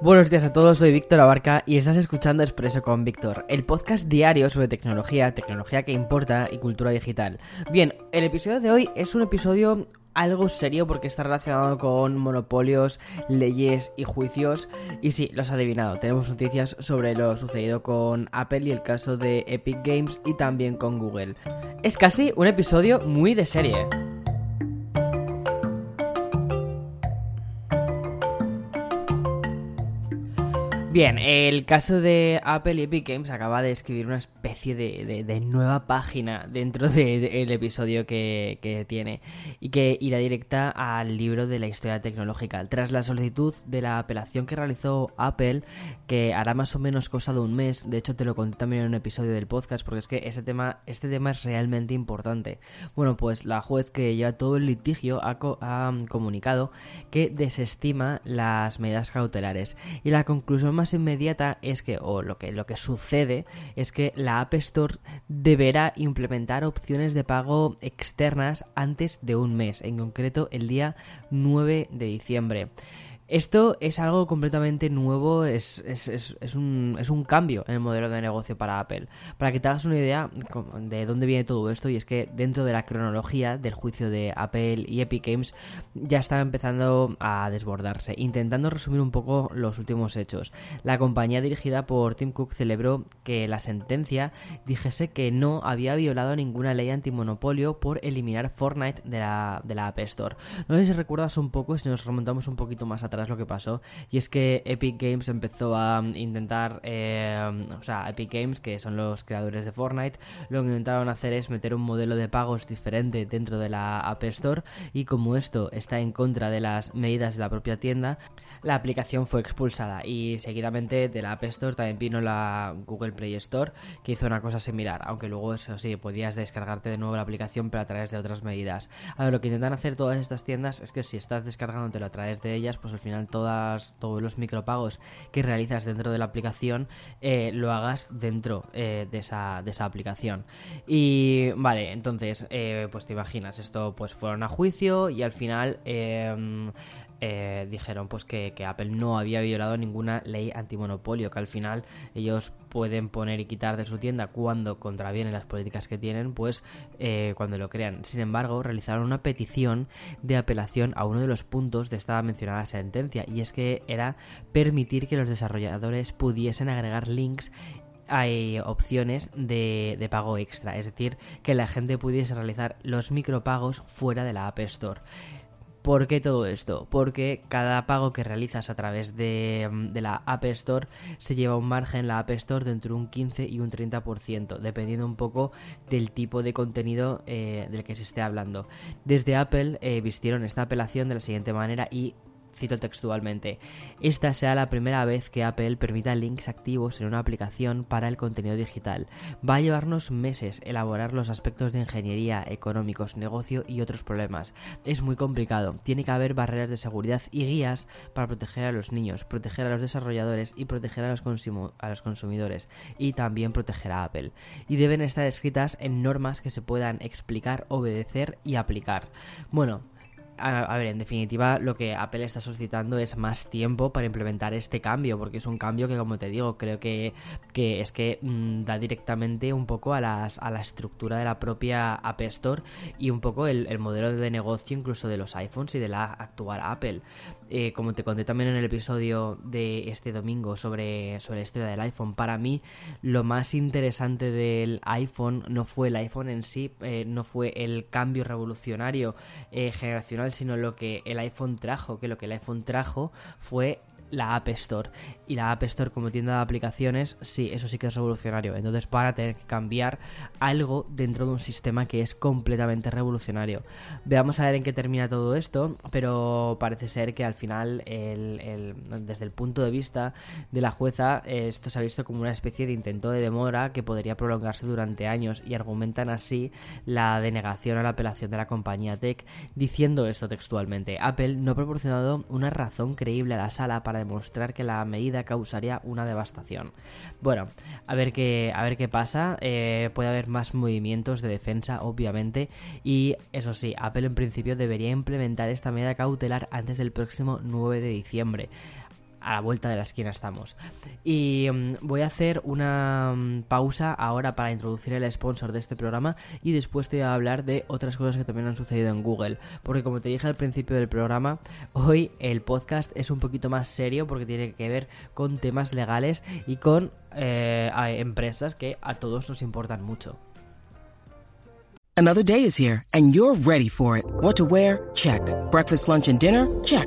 Buenos días a todos, soy Víctor Abarca y estás escuchando Expreso con Víctor, el podcast diario sobre tecnología, tecnología que importa y cultura digital. Bien, el episodio de hoy es un episodio algo serio porque está relacionado con monopolios, leyes y juicios. Y sí, lo has adivinado, tenemos noticias sobre lo sucedido con Apple y el caso de Epic Games y también con Google. Es casi un episodio muy de serie. Bien, el caso de Apple y Epic Games acaba de escribir una especie de, nueva página dentro del episodio que, tiene y que irá directa al libro de la historia tecnológica. Tras la solicitud de la apelación que realizó Apple, que hará más o menos cosa de un mes, de hecho te lo conté también en un episodio del podcast, porque es que este tema, este tema es realmente importante. Bueno, pues la juez que lleva todo el litigio ha, ha comunicado que desestima las medidas cautelares y la conclusión más inmediata es que, o lo que, lo que sucede, es que la App Store deberá implementar opciones de pago externas antes de un mes, en concreto el día 9 de diciembre. Esto es algo completamente nuevo, es, un, cambio en el modelo de negocio para Apple. Para que te hagas una idea de dónde viene todo esto, y es que dentro de la cronología del juicio de Apple y Epic Games ya estaba empezando a desbordarse. Intentando resumir un poco los últimos hechos, la compañía dirigida por Tim Cook celebró que la sentencia dijese que no había violado ninguna ley antimonopolio por eliminar Fortnite de la, de la App Store. No sé si recuerdas un poco, si nos remontamos un poquito más atrás lo que pasó. Y es que Epic Games empezó a intentar, eh, o sea, Epic Games, que son los creadores de Fortnite, lo que intentaron hacer es meter un modelo de pagos diferente dentro de la App Store. Y como esto está en contra de las medidas de la propia tienda, la aplicación fue expulsada. Y seguidamente de la App Store también vino la Google Play Store, que hizo una cosa similar. Aunque luego, eso sí, podías descargarte de nuevo la aplicación, pero a través de otras medidas. Ahora, lo que intentan hacer todas estas tiendas es que si estás descargándotelo a través de ellas, pues al final todas, todos los micropagos que realizas dentro de la aplicación eh, lo hagas dentro eh, de, esa, de esa aplicación. Y vale, entonces, eh, pues te imaginas, esto pues fueron a juicio y al final em, eh, dijeron pues que, Apple no había violado ninguna ley antimonopolio, que al final ellos pueden poner y quitar de su tienda cuando contravienen las políticas que tienen, pues eh, cuando lo crean. Sin embargo, realizaron una petición de apelación a uno de los puntos de esta mencionada sentencia, y es que era permitir que los desarrolladores pudiesen agregar links hay opciones de, de, pago extra, es decir, que la gente pudiese realizar los micropagos fuera de la App Store. ¿Por qué todo esto? Porque cada pago que realizas a través de, mm, la App Store se lleva un margen en la App Store de entre un 15 y un 30%, dependiendo un poco del tipo de contenido eh, del que se esté hablando. Desde Apple eh, vistieron esta apelación de la siguiente manera y Cito textualmente, esta sea la primera vez que Apple permita links activos en una aplicación para el contenido digital. Va a llevarnos meses elaborar los aspectos de ingeniería, económicos, negocio y otros problemas. Es muy complicado, tiene que haber barreras de seguridad y guías para proteger a los niños, proteger a los desarrolladores y proteger a los, a los consumidores y también proteger a Apple. Y deben estar escritas en normas que se puedan explicar, obedecer y aplicar. Bueno, a, ver, en definitiva, lo que Apple está solicitando es más tiempo para implementar este cambio, porque es un cambio que, como te digo, creo que, es que mm, da directamente un poco a, las, a la estructura de la propia App Store y un poco el, modelo de negocio incluso de los iPhones y de la actual Apple. Eh, como te conté también en el episodio de este domingo sobre, sobre la historia del iPhone, para mí lo más interesante del iPhone no fue el iPhone en sí, eh, no fue el cambio revolucionario eh, generacional sino lo que el iPhone trajo, que lo que el iPhone trajo fue la App Store. Y la App Store como tienda de aplicaciones, sí, eso sí que es revolucionario. Entonces van a tener que cambiar algo dentro de un sistema que es completamente revolucionario. Veamos a ver en qué termina todo esto, pero parece ser que al final, desde el punto de vista de la jueza, esto se ha visto como una especie de intento de demora que podría prolongarse durante años y argumentan así la denegación a la apelación de la compañía Tech, diciendo esto textualmente. Apple no ha proporcionado una razón creíble a la sala para demostrar que la medida causaría una devastación. Bueno, a ver qué, a ver qué pasa. Eh, puede haber más movimientos de defensa, obviamente. Y eso sí, Apple en principio debería implementar esta medida cautelar antes del próximo 9 de diciembre a la vuelta de la esquina estamos. Y mm, voy a hacer una mm, pausa ahora para introducir el sponsor de este programa y después te voy a hablar de otras cosas que también han sucedido en Google. Porque como te dije al principio del programa, hoy el podcast es un poquito más serio porque tiene que ver con temas legales y con eh, empresas que a todos nos importan mucho. Another day is here and you're ready for it. What to wear? Check. Breakfast, lunch and dinner? Check.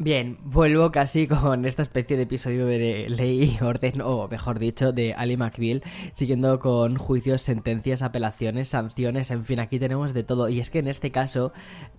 Bien, vuelvo casi con esta especie de episodio de ley y orden, o mejor dicho, de Ali McBeal, siguiendo con juicios, sentencias, apelaciones, sanciones, en fin, aquí tenemos de todo. Y es que en este caso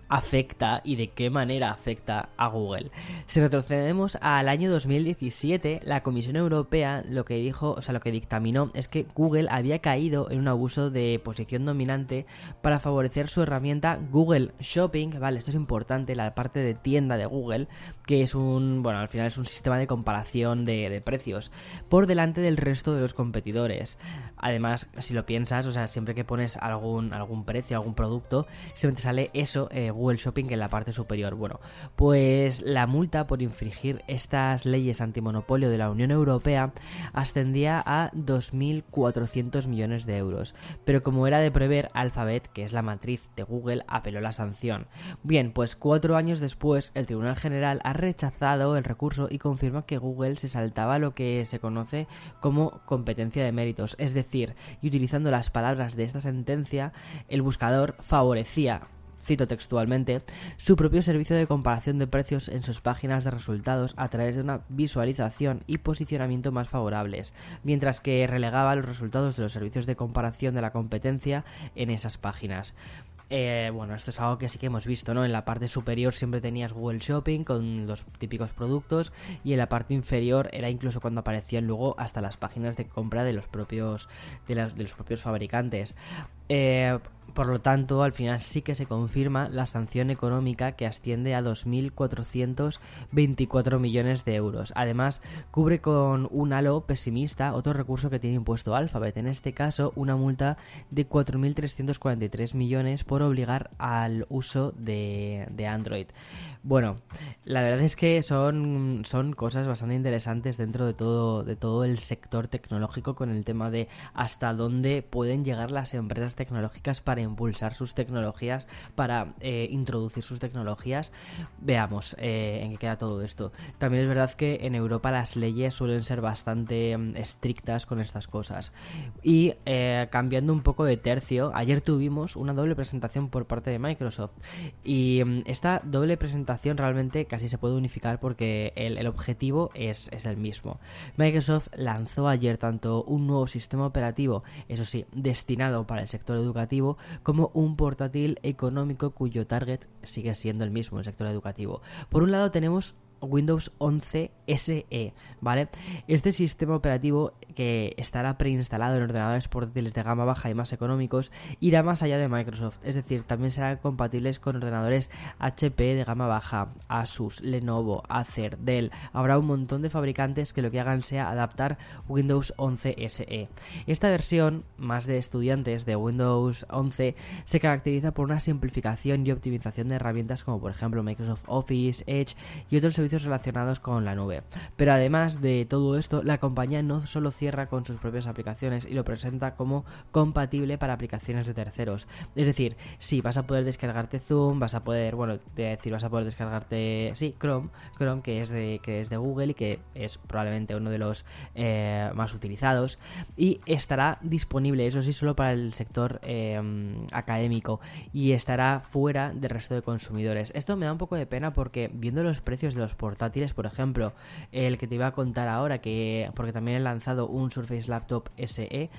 afecta y de qué manera afecta a Google. Si retrocedemos al año 2017, la Comisión Europea lo que dijo, o sea, lo que dictaminó es que Google había caído en un abuso de posición dominante para favorecer su herramienta Google Shopping, vale, esto es importante, la parte de tienda de Google que es un, bueno, al final es un sistema de comparación de, precios por delante del resto de los competidores. Además, si lo piensas, o sea, siempre que pones algún, algún precio, algún producto, siempre te sale eso, eh, Google Shopping, en la parte superior. Bueno, pues la multa por infringir estas leyes antimonopolio de la Unión Europea ascendía a 2.400 millones de euros. Pero como era de prever, Alphabet, que es la matriz de Google, apeló la sanción. Bien, pues cuatro años después, el Tribunal General ha rechazado el recurso y confirma que Google se saltaba lo que se conoce como competencia de méritos, es decir, y utilizando las palabras de esta sentencia, el buscador favorecía cito textualmente, su propio servicio de comparación de precios en sus páginas de resultados a través de una visualización y posicionamiento más favorables, mientras que relegaba los resultados de los servicios de comparación de la competencia en esas páginas. Eh, bueno, esto es algo que sí que hemos visto, ¿no? En la parte superior siempre tenías Google Shopping con los típicos productos y en la parte inferior era incluso cuando aparecían luego hasta las páginas de compra de los propios de, de los propios fabricantes. Eh, por lo tanto, al final sí que se confirma la sanción económica que asciende a 2.424 millones de euros. Además, cubre con un halo pesimista otro recurso que tiene impuesto Alphabet, en este caso una multa de 4.343 millones por obligar al uso de, Android. Bueno, la verdad es que son, son cosas bastante interesantes dentro de todo, de todo el sector tecnológico con el tema de hasta dónde pueden llegar las empresas tecnológicas para impulsar sus tecnologías, para eh, introducir sus tecnologías. Veamos eh, en qué queda todo esto. También es verdad que en Europa las leyes suelen ser bastante mm, estrictas con estas cosas. Y eh, cambiando un poco de tercio, ayer tuvimos una doble presentación por parte de Microsoft. Y mm, esta doble presentación realmente casi se puede unificar porque el, el objetivo es, es el mismo. Microsoft lanzó ayer tanto un nuevo sistema operativo, eso sí, destinado para el sector educativo, como un portátil económico cuyo target sigue siendo el mismo, el sector educativo. Por un lado tenemos Windows 11 SE, ¿vale? Este sistema operativo que estará preinstalado en ordenadores portátiles de gama baja y más económicos irá más allá de Microsoft, es decir, también serán compatibles con ordenadores HP de gama baja, Asus, Lenovo, Acer, Dell. Habrá un montón de fabricantes que lo que hagan sea adaptar Windows 11 SE. Esta versión, más de estudiantes de Windows 11, se caracteriza por una simplificación y optimización de herramientas como por ejemplo Microsoft Office, Edge y otros servicios relacionados con la nube. Pero además de todo esto, la compañía no solo cierra con sus propias aplicaciones y lo presenta como compatible para aplicaciones de terceros. Es decir, sí, vas a poder descargarte Zoom, vas a poder, bueno, decir, vas a poder descargarte, sí, Chrome, Chrome que es de, que es de Google y que es probablemente uno de los eh, más utilizados y estará disponible, eso sí, solo para el sector eh, académico y estará fuera del resto de consumidores. Esto me da un poco de pena porque viendo los precios de los portátiles, por ejemplo, el que te iba a contar ahora, que porque también he lanzado un Surface Laptop SE,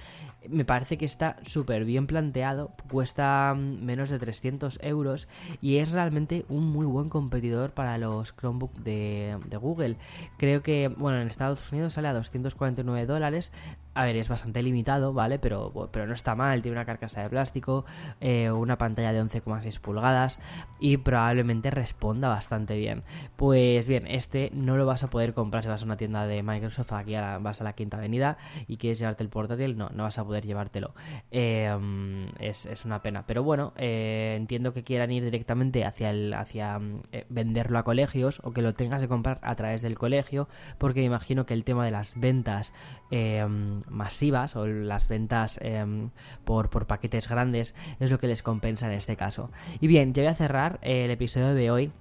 me parece que está súper bien planteado, cuesta menos de 300 euros y es realmente un muy buen competidor para los Chromebook de, de Google. Creo que, bueno, en Estados Unidos sale a 249 dólares, a ver, es bastante limitado, ¿vale? Pero, pero no está mal, tiene una carcasa de plástico, eh, una pantalla de 11,6 pulgadas y probablemente responda bastante bien. Pues bien, este no lo vas a poder comprar si vas a una tienda de Microsoft, aquí vas a la Quinta Avenida y quieres llevarte el portátil, no, no vas a poder llevártelo. Em, es, una pena, pero bueno, eh, entiendo que quieran ir directamente hacia, el, hacia eh, venderlo a colegios o que lo tengas que comprar a través del colegio, porque imagino que el tema de las ventas em, masivas o las ventas em, por, por, paquetes grandes es lo que les compensa en este caso. Y bien, ya voy a cerrar el episodio de hoy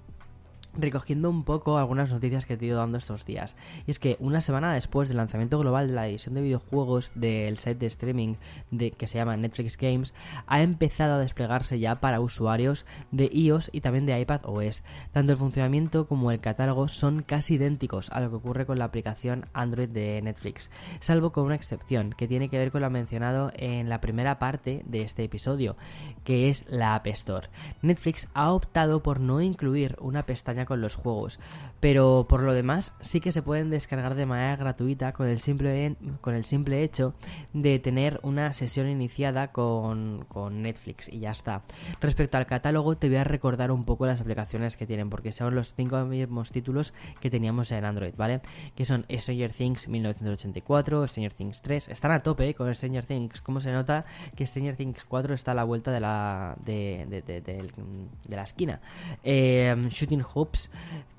recogiendo un poco algunas noticias que he ido dando estos días. Y es que una semana después del lanzamiento global de la edición de videojuegos del site de streaming de, que se llama Netflix Games, ha empezado a desplegarse ya para usuarios de iOS y también de iPad OS. Tanto el funcionamiento como el catálogo son casi idénticos a lo que ocurre con la aplicación Android de Netflix, salvo con una excepción que tiene que ver con lo mencionado en la primera parte de este episodio, que es la App Store. Netflix ha optado por no incluir una pestaña con los juegos, pero por lo demás sí que se pueden descargar de manera gratuita con el simple, con el simple hecho de tener una sesión iniciada con, con Netflix y ya está. Respecto al catálogo te voy a recordar un poco las aplicaciones que tienen porque son los cinco mismos títulos que teníamos en Android, ¿vale? Que son Stranger Things 1984, Stranger Things 3, están a tope con Stranger Things, como se nota que Stranger Things 4 está a la vuelta de la de, de, la esquina. Eh, Shooting Hope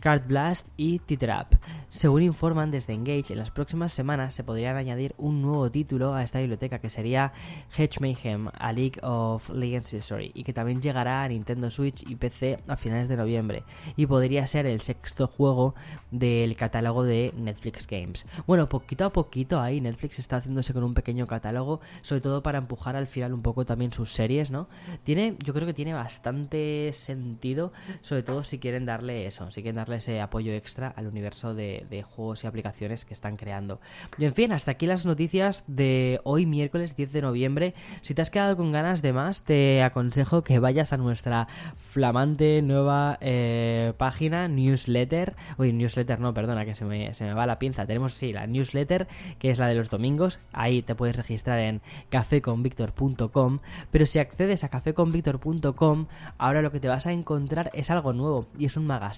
Card Blast y T-Trap. Según informan desde Engage, en las próximas semanas se podrían añadir un nuevo título a esta biblioteca que sería Hedge Mayhem, a League of Legends History, y que también llegará a Nintendo Switch y PC a finales de noviembre, y podría ser el sexto juego del catálogo de Netflix Games. Bueno, poquito a poquito ahí Netflix está haciéndose con un pequeño catálogo, sobre todo para empujar al final un poco también sus series, ¿no? Tiene, yo creo que tiene bastante sentido, sobre todo si quieren darle eso, si quieren darle ese apoyo extra al universo de, juegos y aplicaciones que están creando. Y en fin, hasta aquí las noticias de hoy miércoles 10 de noviembre. Si te has quedado con ganas de más, te aconsejo que vayas a nuestra flamante nueva eh, página, newsletter. Uy, newsletter no, perdona, que se me, se me va la pinza. Tenemos, sí, la newsletter, que es la de los domingos. Ahí te puedes registrar en cafeconvictor.com. Pero si accedes a cafeconvictor.com, ahora lo que te vas a encontrar es algo nuevo y es un magazine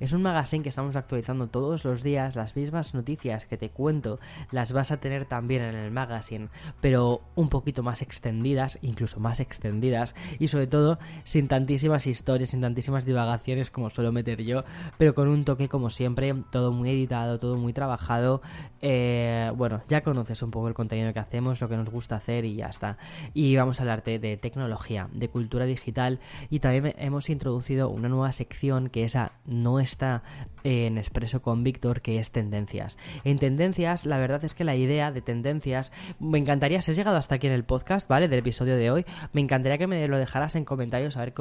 es un magazine que estamos actualizando todos los días, las mismas noticias que te cuento las vas a tener también en el magazine, pero un poquito más extendidas, incluso más extendidas y sobre todo sin tantísimas historias, sin tantísimas divagaciones como suelo meter yo, pero con un toque como siempre, todo muy editado, todo muy trabajado. Eh, bueno, ya conoces un poco el contenido que hacemos, lo que nos gusta hacer y ya está. Y vamos a hablarte de tecnología, de cultura digital y también hemos introducido una nueva sección que es a no está en Expreso con Víctor, que es tendencias. En tendencias, la verdad es que la idea de tendencias, me encantaría, si has llegado hasta aquí en el podcast, ¿vale? Del episodio de hoy, me encantaría que me lo dejaras en comentarios a ver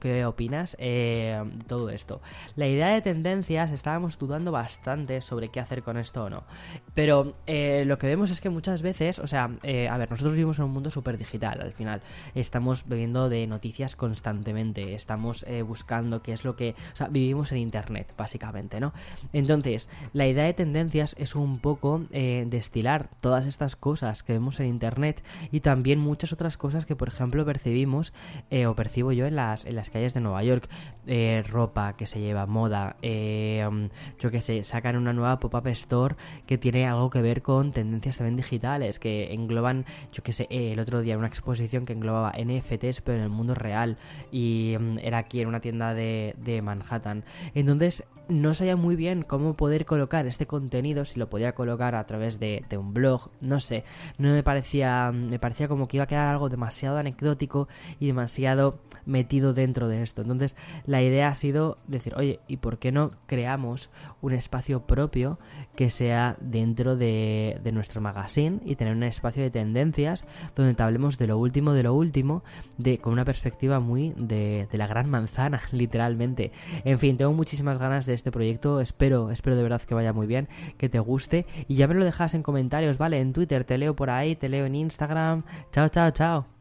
qué, opinas eh, de todo esto. La idea de tendencias, estábamos dudando bastante sobre qué hacer con esto o no. Pero eh, lo que vemos es que muchas veces, o sea, eh, a ver, nosotros vivimos en un mundo súper digital, al final. Estamos bebiendo de noticias constantemente, estamos buscando qué es lo que... O sea, vivimos en Internet, básicamente, ¿no? Entonces, la idea de tendencias es un poco eh, destilar todas estas cosas que vemos en Internet y también muchas otras cosas que, por ejemplo, percibimos eh, o percibo yo en las, en las calles de Nueva York. Eh, ropa que se lleva, moda, yo que sé, sacan una nueva pop-up store que tiene algo que ver con tendencias también digitales, que engloban, yo que sé, el otro día una exposición que englobaba NFTs, pero en el mundo real y mm, era aquí en una tienda de, de Manhattan. Entonces, no sabía muy bien cómo poder colocar este contenido, si lo podía colocar a través de, un blog, no sé, no me parecía, me parecía como que iba a quedar algo demasiado anecdótico y demasiado metido dentro de esto. Entonces la idea ha sido decir, oye, ¿y por qué no creamos un espacio propio que sea dentro de, nuestro magazine y tener un espacio de tendencias donde te hablemos de lo último, de lo último, de, con una perspectiva muy de, de la gran manzana, literalmente. En tengo muchísimas ganas de este proyecto. Espero, espero de verdad que vaya muy bien, que te guste. Y ya me lo dejas en comentarios, ¿vale? En Twitter te leo por ahí, te leo en Instagram. Chao, chao, chao.